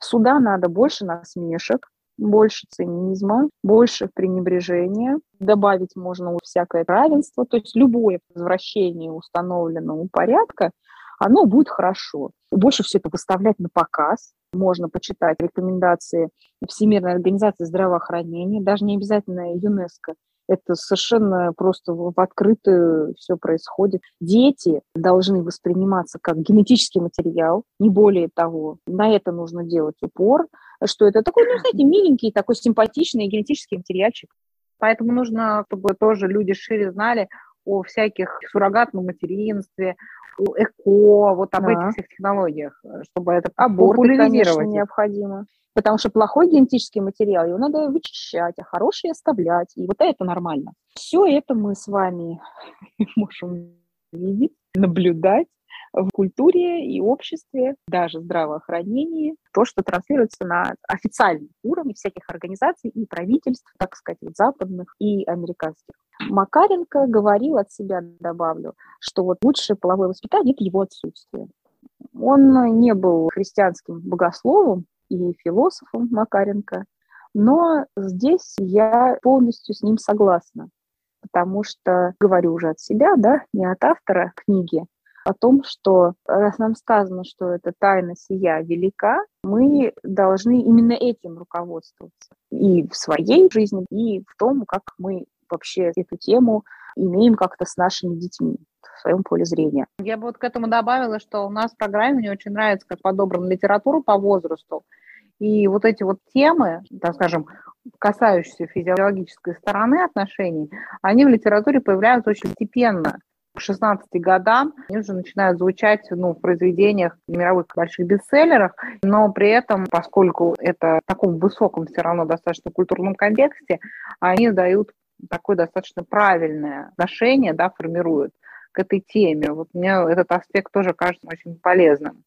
Сюда надо больше насмешек, больше цинизма, больше пренебрежения. Добавить можно всякое равенство, то есть любое возвращение установленного порядка, оно будет хорошо. Больше все это выставлять на показ. Можно почитать рекомендации Всемирной организации здравоохранения, даже не обязательно ЮНЕСКО, это совершенно просто в открытую все происходит. Дети должны восприниматься как генетический материал, не более того. На это нужно делать упор, что это такой, ну, знаете, миленький, такой симпатичный генетический материальчик. Поэтому нужно, чтобы тоже люди шире знали о всяких суррогатном материнстве, о ЭКО, вот об да. этих всех технологиях, чтобы это Аборты, конечно, необходимо потому что плохой генетический материал, его надо вычищать, а хороший оставлять, и вот это нормально. Все это мы с вами можем видеть, наблюдать в культуре и обществе, даже здравоохранении, то, что транслируется на официальном уровне всяких организаций и правительств, так сказать, западных и американских. Макаренко говорил от себя, добавлю, что вот лучшее половое воспитание – это его отсутствие. Он не был христианским богословом, и философом Макаренко, но здесь я полностью с ним согласна, потому что говорю уже от себя, да, не от автора книги, о том, что раз нам сказано, что эта тайна сия велика, мы должны именно этим руководствоваться. И в своей жизни, и в том, как мы вообще эту тему имеем как-то с нашими детьми в своем поле зрения. Я бы вот к этому добавила, что у нас в программе мне очень нравится, как подобрана литература по возрасту. И вот эти вот темы, так скажем, касающиеся физиологической стороны отношений, они в литературе появляются очень постепенно. К 16 годам они уже начинают звучать ну, в произведениях мировых больших бестселлерах, но при этом, поскольку это в таком высоком все равно достаточно культурном контексте, они дают такое достаточно правильное отношение, да, формируют к этой теме. Вот мне этот аспект тоже кажется очень полезным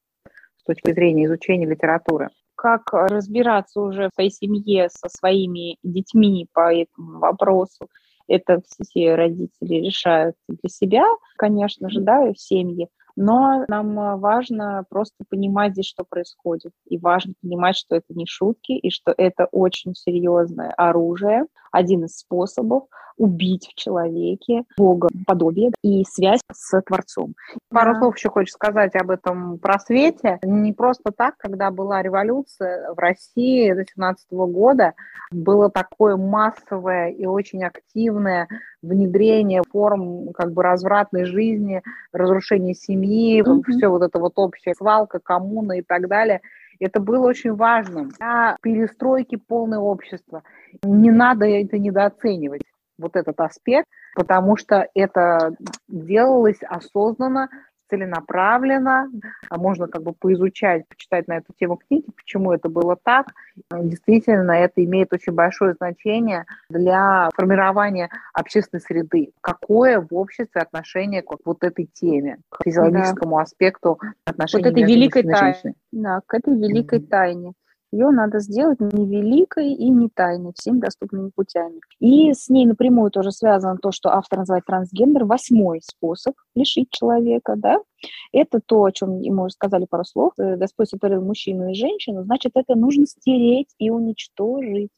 с точки зрения изучения литературы как разбираться уже в своей семье со своими детьми по этому вопросу. Это все родители решают для себя, конечно же, да, в семье. Но нам важно просто понимать здесь, что происходит. И важно понимать, что это не шутки, и что это очень серьезное оружие, один из способов убить в человеке Бога подобие и связь с Творцом. Пару да. слов еще хочешь сказать об этом просвете. Не просто так, когда была революция в России до 17 года, было такое массовое и очень активное внедрение форм как бы развратной жизни, разрушение семьи, mm-hmm. все вот это вот общая свалка, коммуна и так далее. Это было очень важным для перестройки полного общества. Не надо это недооценивать вот этот аспект, потому что это делалось осознанно, целенаправленно, а можно как бы поизучать, почитать на эту тему книги, почему это было так. Действительно, это имеет очень большое значение для формирования общественной среды. Какое в обществе отношение к вот этой теме, к физиологическому да. аспекту отношений вот этой великой тайне. Да, к этой великой mm-hmm. тайне. Ее надо сделать не великой и не тайной, всем доступными путями. И с ней напрямую тоже связано то, что автор называет трансгендер, восьмой способ лишить человека, да, это то, о чем мы уже сказали пару слов. Э, Господь сотворил мужчину и женщину, значит, это нужно стереть и уничтожить.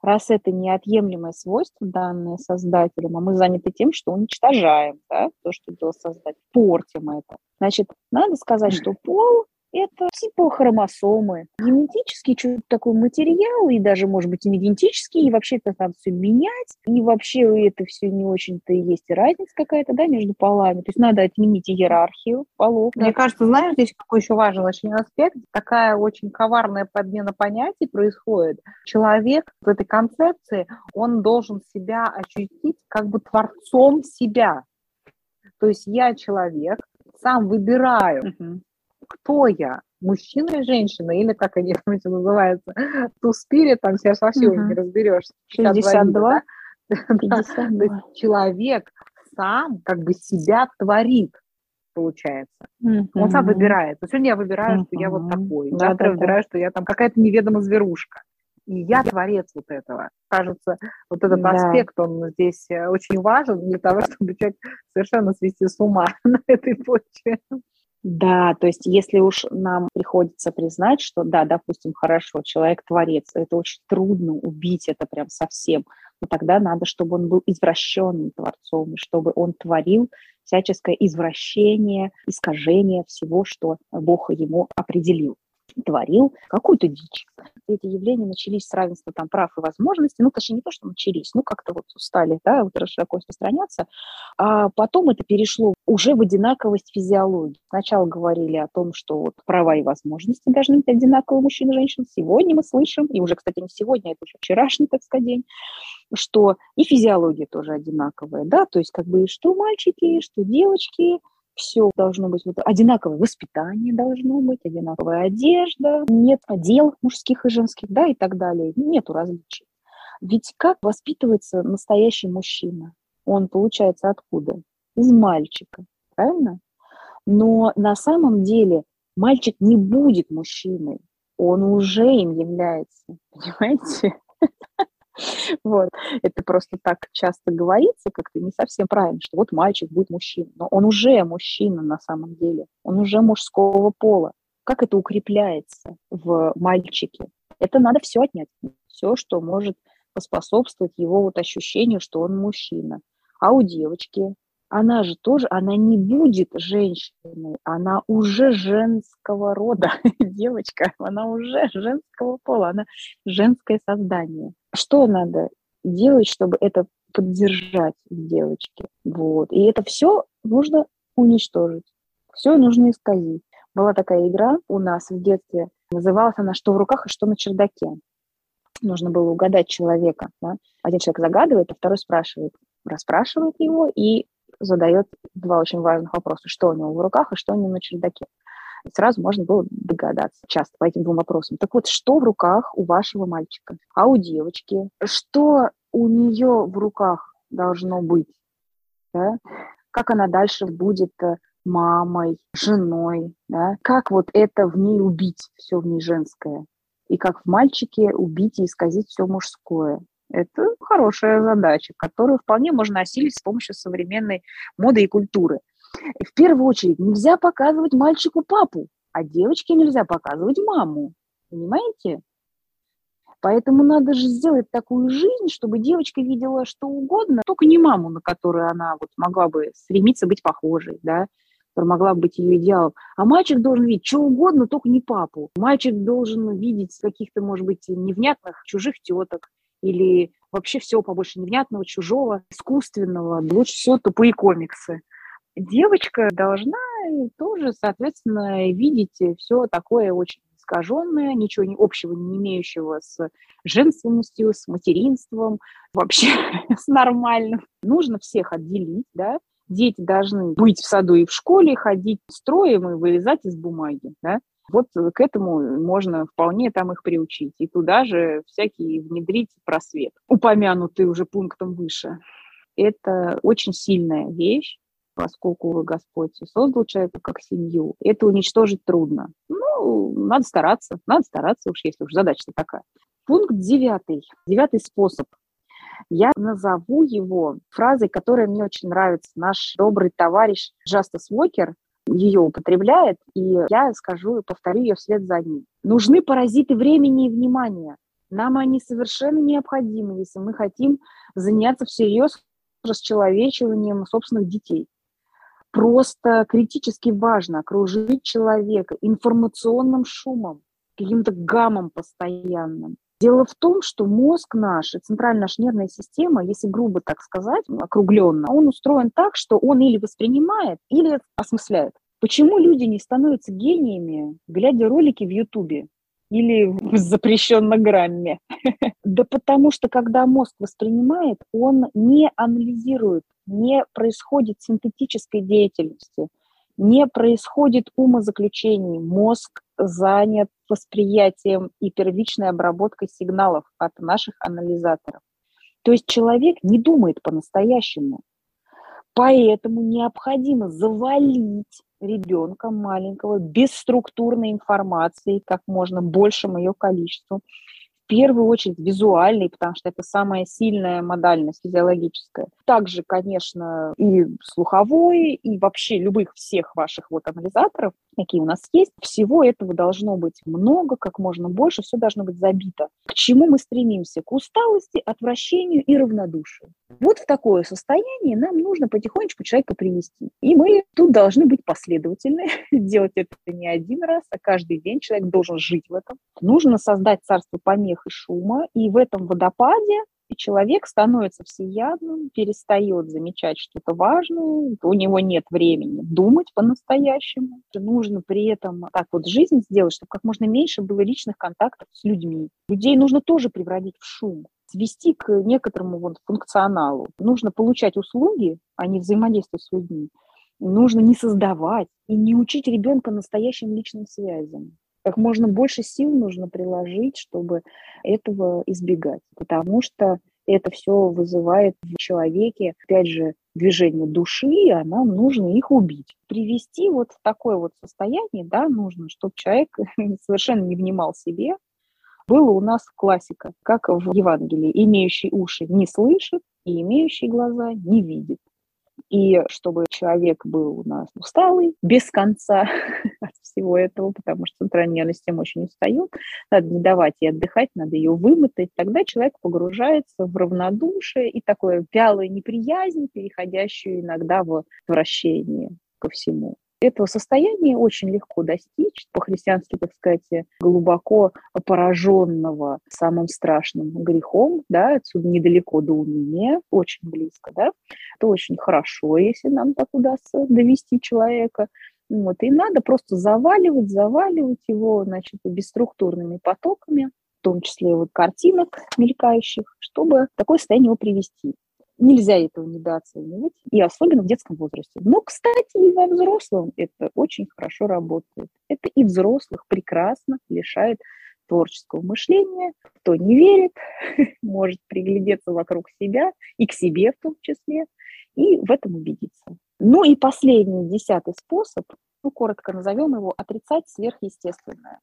Раз это неотъемлемое свойство, данное Создателем, а мы заняты тем, что уничтожаем да, то, что делал Создатель, портим это. Значит, надо сказать, что пол это типа хромосомы. Генетический что-то такой материал, и даже, может быть, не генетический, и вообще это надо все менять, и вообще это все не очень-то и есть разница какая-то, да, между полами. То есть надо отменить иерархию полов. Мне да. кажется, знаешь, здесь какой еще важный очень аспект, такая очень коварная подмена понятий происходит. Человек в этой концепции, он должен себя ощутить как бы творцом себя. То есть я человек, сам выбираю, uh-huh кто я, мужчина или женщина, или как они там эти называются, ту спирит, там сейчас вообще uh-huh. не разберешь. 62? 52. человек сам как бы себя творит, получается. Mm-hmm. Он сам выбирает. Сегодня я выбираю, mm-hmm. что я вот такой. Да, Завтра да, выбираю, да. что я там какая-то неведомая зверушка. И я творец вот этого. Кажется, вот этот да. аспект, он здесь э, очень важен для того, чтобы человек совершенно свести с ума на этой почве. Да, то есть если уж нам приходится признать, что да, допустим, хорошо, человек творец, это очень трудно убить это прям совсем, но тогда надо, чтобы он был извращенным творцом, чтобы он творил всяческое извращение, искажение всего, что Бог ему определил творил какую-то дичь. Эти явления начались с равенства там, прав и возможностей, ну, точнее, не то, что начались, ну, как-то вот стали, да, вот широко распространяться, а потом это перешло уже в одинаковость физиологии. Сначала говорили о том, что вот права и возможности должны быть одинаковые у мужчин и женщин. Сегодня мы слышим, и уже, кстати, не сегодня, это уже вчерашний, так сказать, день, что и физиология тоже одинаковая, да, то есть как бы что мальчики, что девочки – все должно быть вот одинаковое воспитание должно быть, одинаковая одежда, нет одел мужских и женских, да, и так далее. Нету различий. Ведь как воспитывается настоящий мужчина? Он получается откуда? Из мальчика, правильно? Но на самом деле мальчик не будет мужчиной, он уже им является, понимаете? Вот. Это просто так часто говорится, как-то не совсем правильно, что вот мальчик будет мужчиной. Но он уже мужчина на самом деле. Он уже мужского пола. Как это укрепляется в мальчике? Это надо все отнять. Все, что может поспособствовать его вот ощущению, что он мужчина. А у девочки она же тоже, она не будет женщиной, она уже женского рода девочка, она уже женского пола, она женское создание. Что надо делать, чтобы это поддержать в девочке? Вот. И это все нужно уничтожить. Все нужно исказить. Была такая игра у нас в детстве, называлась она «Что в руках и что на чердаке». Нужно было угадать человека. Да? Один человек загадывает, а второй спрашивает. Расспрашивает его и задает два очень важных вопроса. Что у него в руках и что у него на чердаке. И сразу можно было догадаться часто по этим двум вопросам. Так вот, что в руках у вашего мальчика? А у девочки? Что у нее в руках должно быть? Да? Как она дальше будет э, мамой, женой, да? как вот это в ней убить, все в ней женское, и как в мальчике убить и исказить все мужское. Это хорошая задача, которую вполне можно осилить с помощью современной моды и культуры. В первую очередь, нельзя показывать мальчику папу, а девочке нельзя показывать маму. Понимаете? Поэтому надо же сделать такую жизнь, чтобы девочка видела что угодно, только не маму, на которую она вот могла бы стремиться быть похожей, да, которая могла бы быть ее идеалом. А мальчик должен видеть что угодно, только не папу. Мальчик должен видеть каких-то, может быть, невнятных чужих теток, или вообще всего побольше невнятного, чужого, искусственного, лучше всего тупые комиксы. Девочка должна тоже, соответственно, видеть все такое очень искаженное, ничего общего не имеющего с женственностью, с материнством, вообще с нормальным. Нужно всех отделить, да, дети должны быть в саду и в школе, ходить строем и вылезать из бумаги, да, вот к этому можно вполне там их приучить. И туда же всякий внедрить просвет, упомянутый уже пунктом выше. Это очень сильная вещь, поскольку Господь создал человека как семью. Это уничтожить трудно. Ну, надо стараться, надо стараться уж, если уж задача такая. Пункт девятый, девятый способ. Я назову его фразой, которая мне очень нравится. Наш добрый товарищ Джастас Уокер ее употребляет, и я скажу и повторю ее вслед за ним. Нужны паразиты времени и внимания. Нам они совершенно необходимы, если мы хотим заняться всерьез расчеловечиванием собственных детей. просто критически важно окружить человека информационным шумом, каким-то гамом постоянным. Дело в том, что мозг наш, центральная наша нервная система, если грубо так сказать, округленно, он устроен так, что он или воспринимает, или осмысляет. Почему люди не становятся гениями, глядя ролики в Ютубе или в запрещенном грамме? Да потому что, когда мозг воспринимает, он не анализирует, не происходит синтетической деятельности, не происходит умозаключений. Мозг занят восприятием и первичной обработкой сигналов от наших анализаторов. То есть человек не думает по-настоящему. Поэтому необходимо завалить ребенка маленького бесструктурной информацией, как можно большим ее количеством, первую очередь визуальный, потому что это самая сильная модальность физиологическая. Также, конечно, и слуховой, и вообще любых всех ваших вот анализаторов, какие у нас есть. Всего этого должно быть много, как можно больше, все должно быть забито. К чему мы стремимся? К усталости, отвращению и равнодушию. Вот в такое состояние нам нужно потихонечку человека привести. И мы тут должны быть последовательны, делать это не один раз, а каждый день человек должен жить в этом. Нужно создать царство помех и шума, и в этом водопаде человек становится всеядным, перестает замечать что-то важное, у него нет времени думать по-настоящему. Нужно при этом так вот жизнь сделать, чтобы как можно меньше было личных контактов с людьми. Людей нужно тоже превратить в шум свести к некоторому вот функционалу. Нужно получать услуги, а не взаимодействовать с людьми. Нужно не создавать и не учить ребенка настоящим личным связям как можно больше сил нужно приложить, чтобы этого избегать, потому что это все вызывает в человеке, опять же, движение души, а нам нужно их убить. Привести вот в такое вот состояние, да, нужно, чтобы человек совершенно не внимал себе. Было у нас классика, как в Евангелии, имеющий уши не слышит и имеющий глаза не видит. И чтобы человек был у нас усталый, без конца от всего этого, потому что центральная нервная система очень устает, надо не давать ей отдыхать, надо ее вымотать, тогда человек погружается в равнодушие и такое вялое неприязнь, переходящую иногда в отвращение ко всему. Этого состояния очень легко достичь, по-христиански, так сказать, глубоко пораженного самым страшным грехом, да, отсюда недалеко до умения, очень близко, да, это очень хорошо, если нам так удастся довести человека. Вот, и надо просто заваливать, заваливать его, значит, бесструктурными потоками, в том числе вот картинок мелькающих, чтобы такое состояние его привести. Нельзя этого недооценивать, и особенно в детском возрасте. Но, кстати, и во взрослом это очень хорошо работает. Это и взрослых прекрасно лишает творческого мышления. Кто не верит, может приглядеться вокруг себя и к себе в том числе, и в этом убедиться. Ну и последний, десятый способ, ну, коротко назовем его, отрицать сверхъестественное.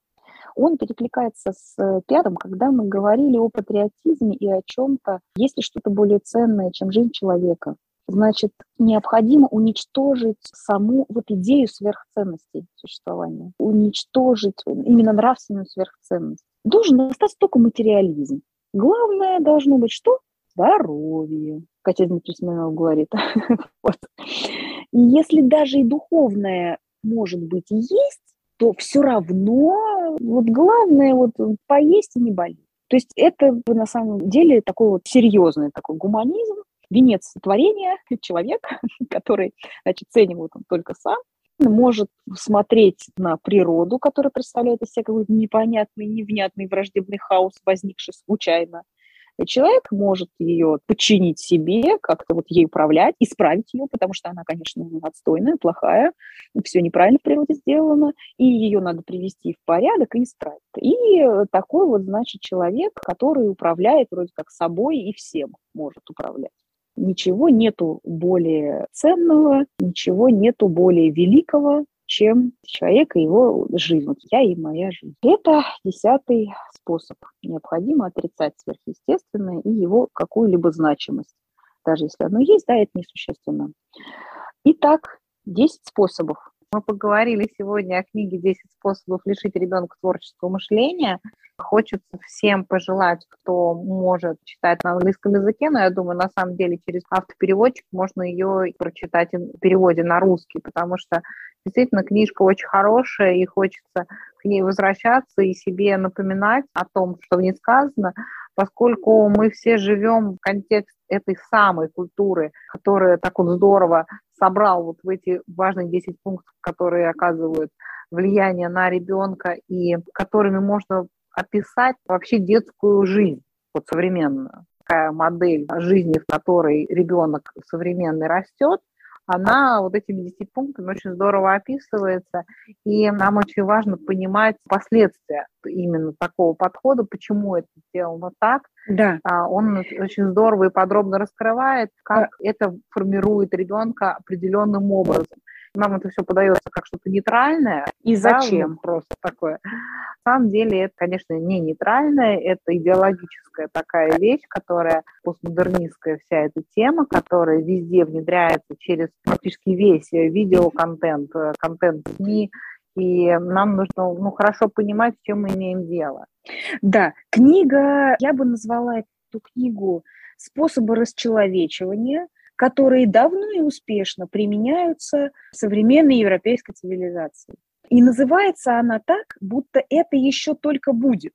Он перекликается с э, пятым, когда мы говорили о патриотизме и о чем-то, есть ли что-то более ценное, чем жизнь человека. Значит, необходимо уничтожить саму вот идею сверхценностей существования, уничтожить именно нравственную сверхценность. Должен остаться только материализм. Главное должно быть что? Здоровье. Катя Дмитрий Смирнов говорит. вот. Если даже и духовное, может быть, есть, то все равно вот главное вот поесть и не болеть. То есть это на самом деле такой вот серьезный такой гуманизм, венец творения, человек, который, значит, ценим вот он только сам, может смотреть на природу, которая представляет из себя какой-то непонятный, невнятный враждебный хаос, возникший случайно, человек может ее подчинить себе, как-то вот ей управлять, исправить ее, потому что она, конечно, отстойная, плохая, все неправильно в природе сделано, и ее надо привести в порядок и исправить. И такой вот, значит, человек, который управляет вроде как собой и всем может управлять. Ничего нету более ценного, ничего нету более великого, чем человек и его жизнь. Вот я и моя жизнь. Это десятый способ. Необходимо отрицать сверхъестественное и его какую-либо значимость. Даже если оно есть, да, это несущественно. Итак, 10 способов Мы поговорили сегодня о книге «10 способов лишить ребенка творческого мышления». Хочется всем пожелать, кто может читать на английском языке, но я думаю, на самом деле через автопереводчик можно ее прочитать в переводе на русский, потому что действительно книжка очень хорошая, и хочется к ней возвращаться и себе напоминать о том, что в ней сказано, поскольку мы все живем в контексте этой самой культуры, которая так вот здорово собрал вот в эти важные 10 пунктов, которые оказывают влияние на ребенка и которыми можно описать вообще детскую жизнь, вот современную. Такая модель жизни, в которой ребенок современный растет, она вот этими 10 пунктами очень здорово описывается, и нам очень важно понимать последствия именно такого подхода, почему это сделано так. Да. А, он очень здорово и подробно раскрывает, как да. это формирует ребенка определенным образом нам это все подается как что-то нейтральное. И зачем? Да, просто такое. На самом деле это, конечно, не нейтральное, это идеологическая такая вещь, которая постмодернистская вся эта тема, которая везде внедряется через практически весь видеоконтент, э, контент СМИ, и нам нужно ну, хорошо понимать, с чем мы имеем дело. Да, книга, я бы назвала эту книгу «Способы расчеловечивания», которые давно и успешно применяются в современной европейской цивилизации. И называется она так, будто это еще только будет.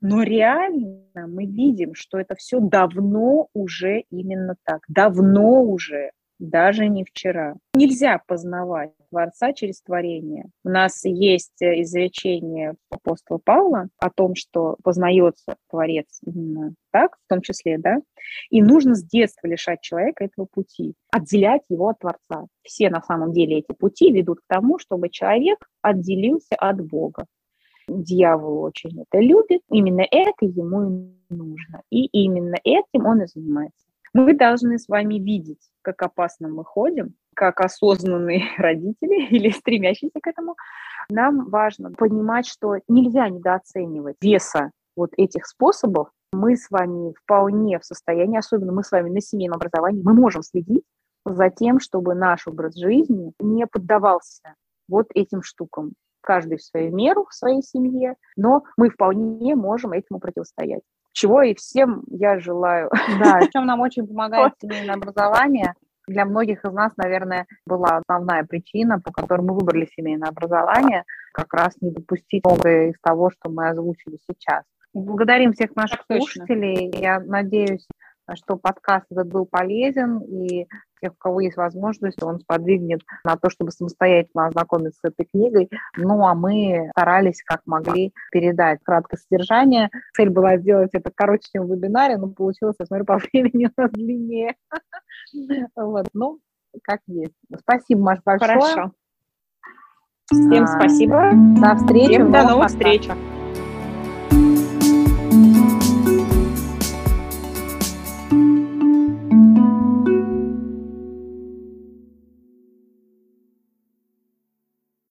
Но реально мы видим, что это все давно уже именно так. Давно уже даже не вчера. Нельзя познавать Творца через творение. У нас есть изречение апостола Павла о том, что познается Творец именно так, в том числе, да, и нужно с детства лишать человека этого пути, отделять его от Творца. Все на самом деле эти пути ведут к тому, чтобы человек отделился от Бога. Дьявол очень это любит, именно это ему и нужно, и именно этим он и занимается. Мы должны с вами видеть, как опасно мы ходим, как осознанные родители или стремящиеся к этому. Нам важно понимать, что нельзя недооценивать веса вот этих способов. Мы с вами вполне в состоянии, особенно мы с вами на семейном образовании, мы можем следить за тем, чтобы наш образ жизни не поддавался вот этим штукам. Каждый в свою меру, в своей семье, но мы вполне можем этому противостоять чего и всем я желаю. Да, чем нам очень помогает семейное образование. Для многих из нас, наверное, была основная причина, по которой мы выбрали семейное образование, как раз не допустить многое из того, что мы озвучили сейчас. Благодарим всех наших слушателей. Я надеюсь, что подкаст этот был полезен, и тех, у кого есть возможность, он сподвигнет на то, чтобы самостоятельно ознакомиться с этой книгой. Ну, а мы старались, как могли, передать краткое содержание. Цель была сделать это короче, чем в вебинаре, но получилось, я смотрю, по времени у нас длиннее. Вот, ну, как есть. Спасибо, Маш, большое. Хорошо. Всем а, спасибо. До встречи. Всем до новых встреч.